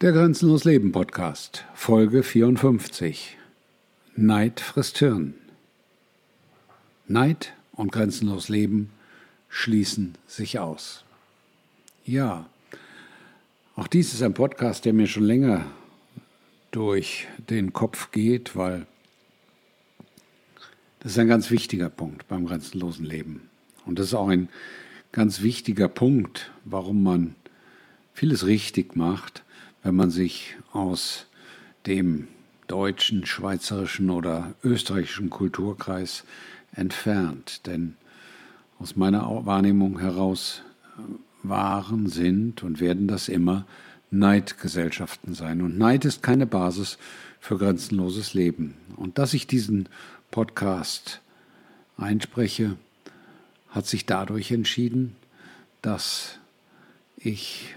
Der Grenzenlos Leben Podcast, Folge 54. Neid frisst Hirn. Neid und grenzenlos Leben schließen sich aus. Ja, auch dies ist ein Podcast, der mir schon länger durch den Kopf geht, weil das ist ein ganz wichtiger Punkt beim grenzenlosen Leben. Und das ist auch ein ganz wichtiger Punkt, warum man vieles richtig macht, wenn man sich aus dem deutschen, schweizerischen oder österreichischen Kulturkreis entfernt. Denn aus meiner Wahrnehmung heraus äh, waren, sind und werden das immer Neidgesellschaften sein. Und Neid ist keine Basis für grenzenloses Leben. Und dass ich diesen Podcast einspreche, hat sich dadurch entschieden, dass ich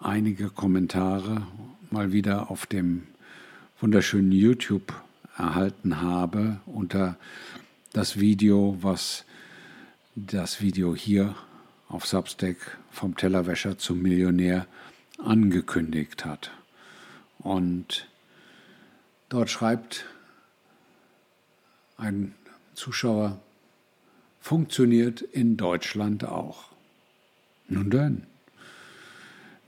einige Kommentare mal wieder auf dem wunderschönen YouTube erhalten habe unter das Video, was das Video hier auf Substack vom Tellerwäscher zum Millionär angekündigt hat. Und dort schreibt ein Zuschauer, funktioniert in Deutschland auch. Nun denn,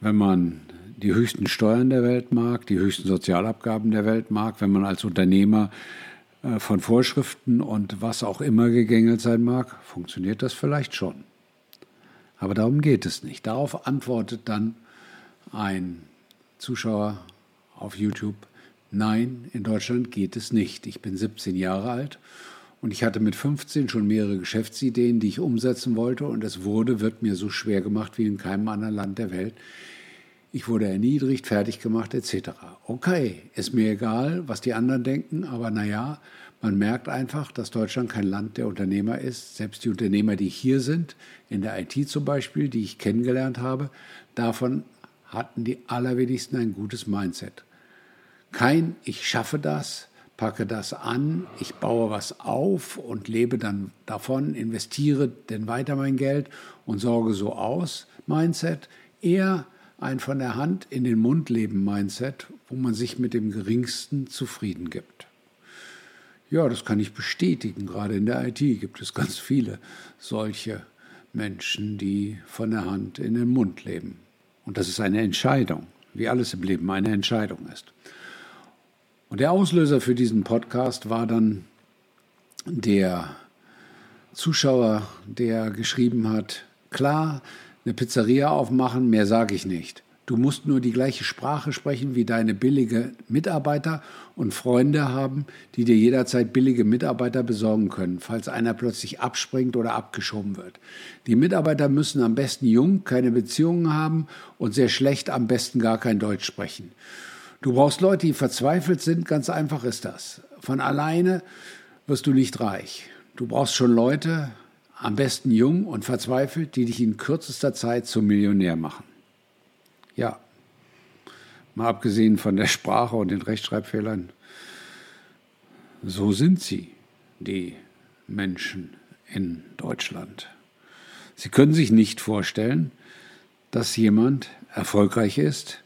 wenn man die höchsten Steuern der Welt mag, die höchsten Sozialabgaben der Welt mag, wenn man als Unternehmer äh, von Vorschriften und was auch immer gegängelt sein mag, funktioniert das vielleicht schon. Aber darum geht es nicht. Darauf antwortet dann ein Zuschauer auf YouTube, nein, in Deutschland geht es nicht. Ich bin 17 Jahre alt und ich hatte mit 15 schon mehrere Geschäftsideen, die ich umsetzen wollte und es wurde, wird mir so schwer gemacht wie in keinem anderen Land der Welt. Ich wurde erniedrigt, fertig gemacht etc. Okay, ist mir egal, was die anderen denken, aber naja, man merkt einfach, dass Deutschland kein Land der Unternehmer ist. Selbst die Unternehmer, die hier sind, in der IT zum Beispiel, die ich kennengelernt habe, davon hatten die allerwenigsten ein gutes Mindset. Kein Ich schaffe das, packe das an, ich baue was auf und lebe dann davon, investiere denn weiter mein Geld und sorge so aus, Mindset, eher ein von der Hand in den Mund leben Mindset, wo man sich mit dem geringsten zufrieden gibt. Ja, das kann ich bestätigen. Gerade in der IT gibt es ganz viele solche Menschen, die von der Hand in den Mund leben. Und das ist eine Entscheidung, wie alles im Leben eine Entscheidung ist. Und der Auslöser für diesen Podcast war dann der Zuschauer, der geschrieben hat, klar, eine Pizzeria aufmachen, mehr sage ich nicht. Du musst nur die gleiche Sprache sprechen wie deine billige Mitarbeiter und Freunde haben, die dir jederzeit billige Mitarbeiter besorgen können, falls einer plötzlich abspringt oder abgeschoben wird. Die Mitarbeiter müssen am besten jung, keine Beziehungen haben und sehr schlecht am besten gar kein Deutsch sprechen. Du brauchst Leute, die verzweifelt sind, ganz einfach ist das. Von alleine wirst du nicht reich. Du brauchst schon Leute, am besten jung und verzweifelt, die dich in kürzester Zeit zum Millionär machen. Ja, mal abgesehen von der Sprache und den Rechtschreibfehlern, so sind sie, die Menschen in Deutschland. Sie können sich nicht vorstellen, dass jemand erfolgreich ist,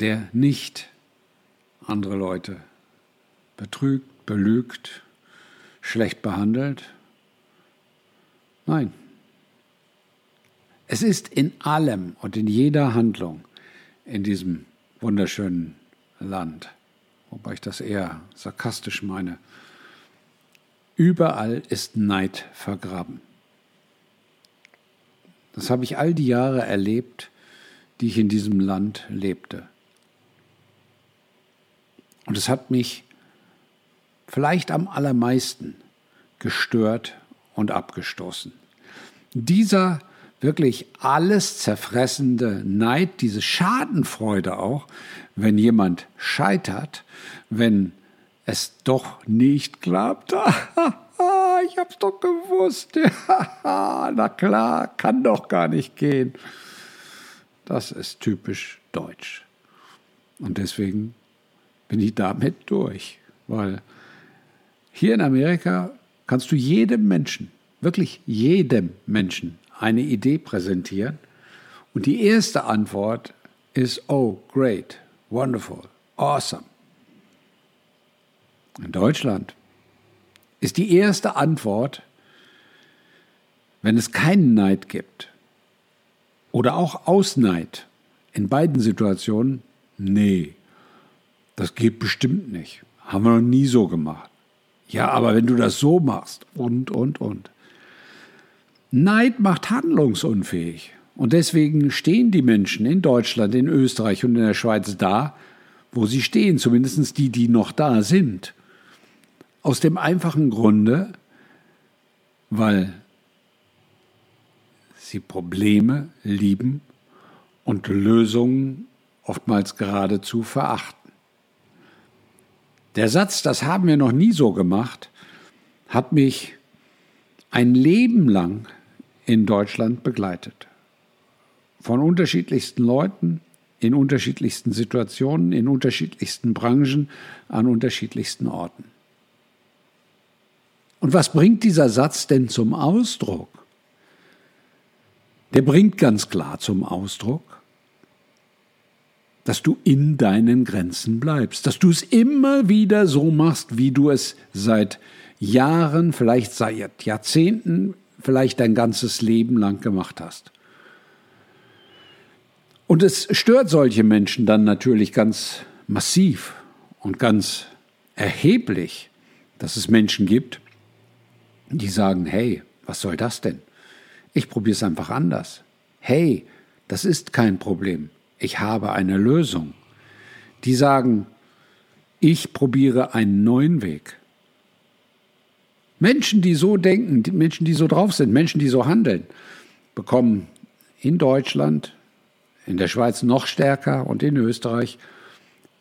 der nicht andere Leute betrügt, belügt, schlecht behandelt. Nein. Es ist in allem und in jeder Handlung in diesem wunderschönen Land, wobei ich das eher sarkastisch meine, überall ist Neid vergraben. Das habe ich all die Jahre erlebt, die ich in diesem Land lebte. Und es hat mich vielleicht am allermeisten gestört und abgestoßen. Dieser wirklich alles zerfressende Neid, diese Schadenfreude auch, wenn jemand scheitert, wenn es doch nicht klappt. ich hab's doch gewusst. Na klar, kann doch gar nicht gehen. Das ist typisch deutsch. Und deswegen bin ich damit durch. Weil hier in Amerika kannst du jedem Menschen, wirklich jedem Menschen eine Idee präsentieren. Und die erste Antwort is oh, great, wonderful, awesome. In Deutschland ist die erste Antwort, wenn es keinen Neid gibt oder auch Ausneid in beiden Situationen, nee, das geht bestimmt nicht. Haben wir noch nie so gemacht. Ja, aber wenn du das so machst und, und, und. Neid macht handlungsunfähig. Und deswegen stehen die Menschen in Deutschland, in Österreich und in der Schweiz da, wo sie stehen, zumindest die, die noch da sind. Aus dem einfachen Grunde, weil sie Probleme lieben und Lösungen oftmals geradezu verachten. Der Satz, das haben wir noch nie so gemacht, hat mich ein Leben lang in Deutschland begleitet. Von unterschiedlichsten Leuten, in unterschiedlichsten Situationen, in unterschiedlichsten Branchen, an unterschiedlichsten Orten. Und was bringt dieser Satz denn zum Ausdruck? Der bringt ganz klar zum Ausdruck, dass du in deinen Grenzen bleibst, dass du es immer wieder so machst, wie du es seit Jahren, vielleicht seit Jahrzehnten, vielleicht dein ganzes Leben lang gemacht hast. Und es stört solche Menschen dann natürlich ganz massiv und ganz erheblich, dass es Menschen gibt, die sagen, hey, was soll das denn? Ich probiere es einfach anders. Hey, das ist kein Problem. Ich habe eine Lösung. Die sagen, ich probiere einen neuen Weg. Menschen, die so denken, Menschen, die so drauf sind, Menschen, die so handeln, bekommen in Deutschland, in der Schweiz noch stärker und in Österreich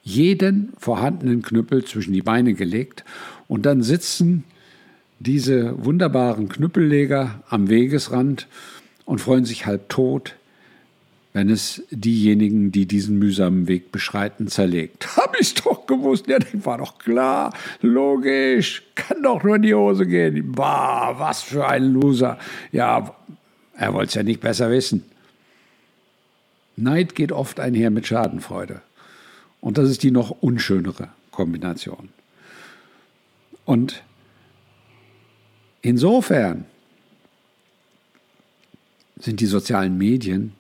jeden vorhandenen Knüppel zwischen die Beine gelegt und dann sitzen diese wunderbaren Knüppelleger am Wegesrand und freuen sich halb tot, wenn es diejenigen, die diesen mühsamen Weg beschreiten, zerlegt. Hab ich's doch gewusst, ja, das war doch klar, logisch, kann doch nur in die Hose gehen. Bah, was für ein Loser. Ja, er wollte es ja nicht besser wissen. Neid geht oft einher mit Schadenfreude. Und das ist die noch unschönere Kombination. Und insofern sind die sozialen Medien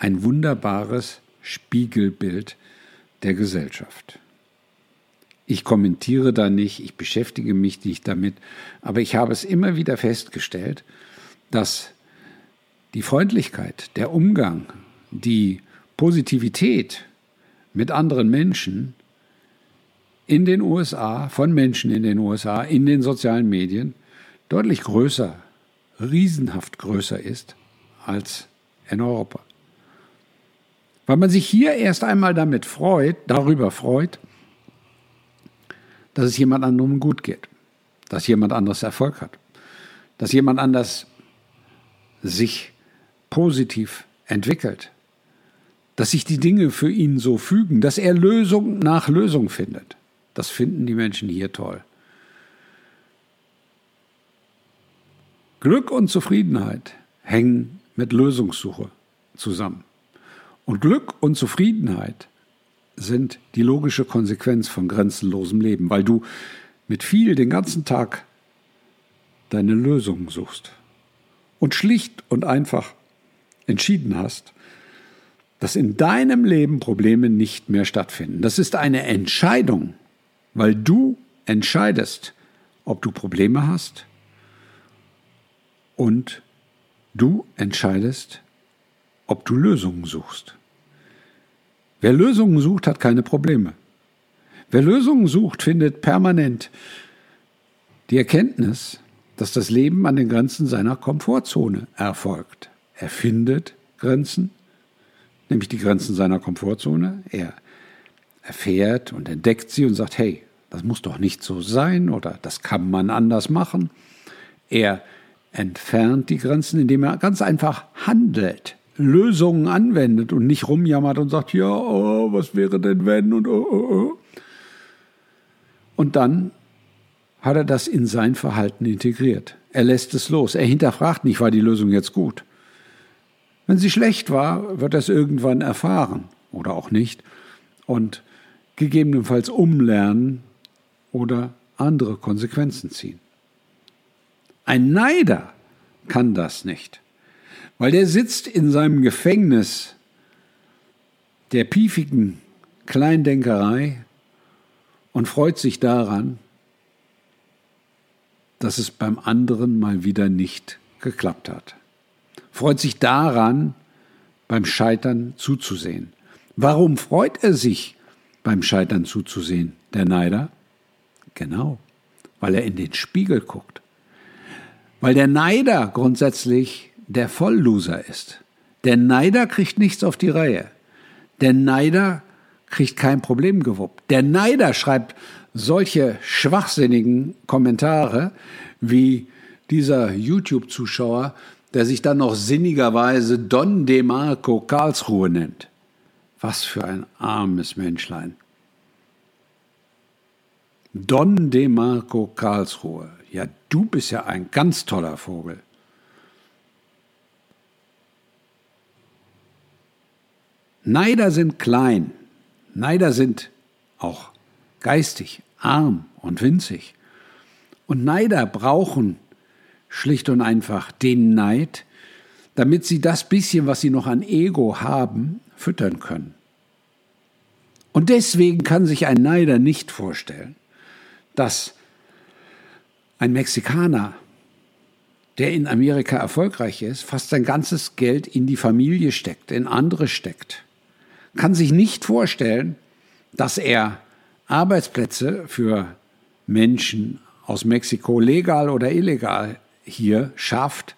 ein wunderbares Spiegelbild der Gesellschaft. Ich kommentiere da nicht, ich beschäftige mich nicht damit, aber ich habe es immer wieder festgestellt, dass die Freundlichkeit, der Umgang, die Positivität mit anderen Menschen in den USA, von Menschen in den USA, in den sozialen Medien deutlich größer, riesenhaft größer ist als in Europa. Weil man sich hier erst einmal damit freut, darüber freut, dass es jemand anderem gut geht, dass jemand anderes Erfolg hat, dass jemand anders sich positiv entwickelt, dass sich die Dinge für ihn so fügen, dass er Lösung nach Lösung findet. Das finden die Menschen hier toll. Glück und Zufriedenheit hängen mit Lösungssuche zusammen. Und Glück und Zufriedenheit sind die logische Konsequenz von grenzenlosem Leben, weil du mit viel den ganzen Tag deine Lösungen suchst und schlicht und einfach entschieden hast, dass in deinem Leben Probleme nicht mehr stattfinden. Das ist eine Entscheidung, weil du entscheidest, ob du Probleme hast und du entscheidest, ob du Lösungen suchst. Wer Lösungen sucht, hat keine Probleme. Wer Lösungen sucht, findet permanent die Erkenntnis, dass das Leben an den Grenzen seiner Komfortzone erfolgt. Er findet Grenzen, nämlich die Grenzen seiner Komfortzone. Er erfährt und entdeckt sie und sagt, hey, das muss doch nicht so sein oder das kann man anders machen. Er entfernt die Grenzen, indem er ganz einfach handelt. Lösungen anwendet und nicht rumjammert und sagt, ja, oh, was wäre denn wenn und oh, oh, oh. Und dann hat er das in sein Verhalten integriert. Er lässt es los. Er hinterfragt nicht, war die Lösung jetzt gut. Wenn sie schlecht war, wird er es irgendwann erfahren. oder auch nicht und gegebenenfalls umlernen oder andere Konsequenzen ziehen. Ein Neider kann das nicht, weil der sitzt in seinem Gefängnis der piefigen Kleindenkerei und freut sich daran, dass es beim anderen mal wieder nicht geklappt hat. Freut sich daran, beim Scheitern zuzusehen. Warum freut er sich beim Scheitern zuzusehen, der Neider? Genau, weil er in den Spiegel guckt. Weil der Neider grundsätzlich der Vollloser ist. Der Neider kriegt nichts auf die Reihe. Der Neider kriegt kein Problem gewuppt. Der Neider schreibt solche schwachsinnigen Kommentare wie dieser YouTube-Zuschauer, der sich dann noch sinnigerweise Don DeMarco Karlsruhe nennt. Was für ein armes Menschlein. Don DeMarco Karlsruhe. Ja, du bist ja ein ganz toller Vogel. Neider sind klein. Neider sind auch geistig arm und winzig. Und Neider brauchen schlicht und einfach den Neid, damit sie das bisschen, was sie noch an Ego haben, füttern können. Und deswegen kann sich ein Neider nicht vorstellen, dass ein Mexikaner, der in Amerika erfolgreich ist, fast sein ganzes Geld in die Familie steckt, in andere steckt, kann sich nicht vorstellen, dass er Arbeitsplätze für Menschen aus Mexiko legal oder illegal hier schafft,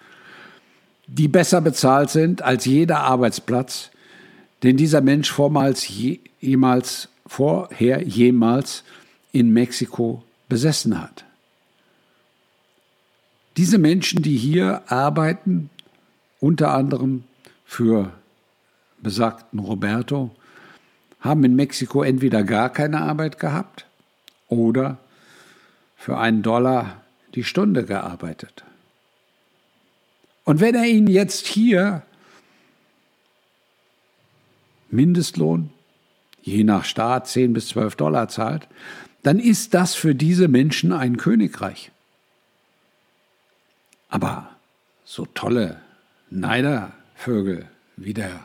die besser bezahlt sind als jeder Arbeitsplatz, den dieser Mensch vormals jemals vorher jemals in Mexiko besessen hat. Diese Menschen, die hier arbeiten, unter anderem für besagten Roberto, haben in Mexiko entweder gar keine Arbeit gehabt oder für einen Dollar die Stunde gearbeitet. Und wenn er ihnen jetzt hier Mindestlohn, je nach Staat 10 bis 12 Dollar zahlt, dann ist das für diese Menschen ein Königreich. Aber so tolle Neidervögel wie der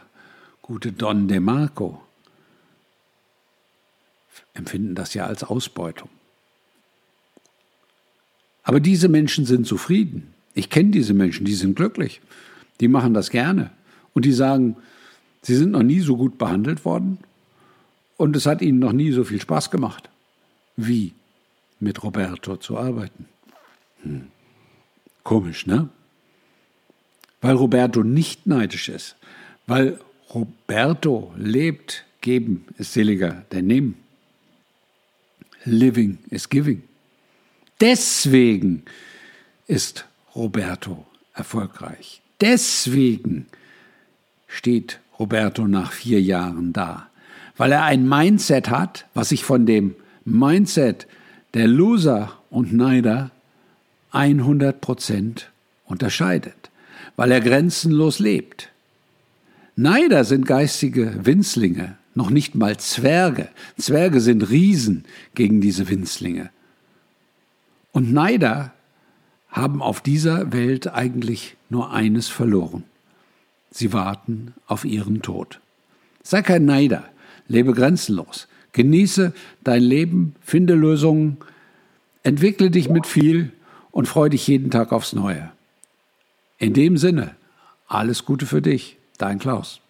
gute Don DeMarco empfinden das ja als Ausbeutung. Aber diese Menschen sind zufrieden. Ich kenne diese Menschen, die sind glücklich. Die machen das gerne. Und die sagen, sie sind noch nie so gut behandelt worden und es hat ihnen noch nie so viel Spaß gemacht, wie mit Roberto zu arbeiten. Hm. Komisch, ne? Weil Roberto nicht neidisch ist. Weil Roberto lebt, geben ist seliger denn nehmen. Living is giving. Deswegen ist Roberto erfolgreich. Deswegen steht Roberto nach vier Jahren da, weil er ein Mindset hat, was sich von dem Mindset der Loser und Neider 100 Prozent unterscheidet, weil er grenzenlos lebt. Neider sind geistige Winzlinge, noch nicht mal Zwerge. Zwerge sind Riesen gegen diese Winzlinge. Und Neider haben auf dieser Welt eigentlich nur eines verloren. Sie warten auf ihren Tod. Sei kein Neider, lebe grenzenlos, genieße dein Leben, finde Lösungen, entwickle dich mit viel und freue dich jeden Tag aufs Neue. In dem Sinne, alles Gute für dich, dein Klaus.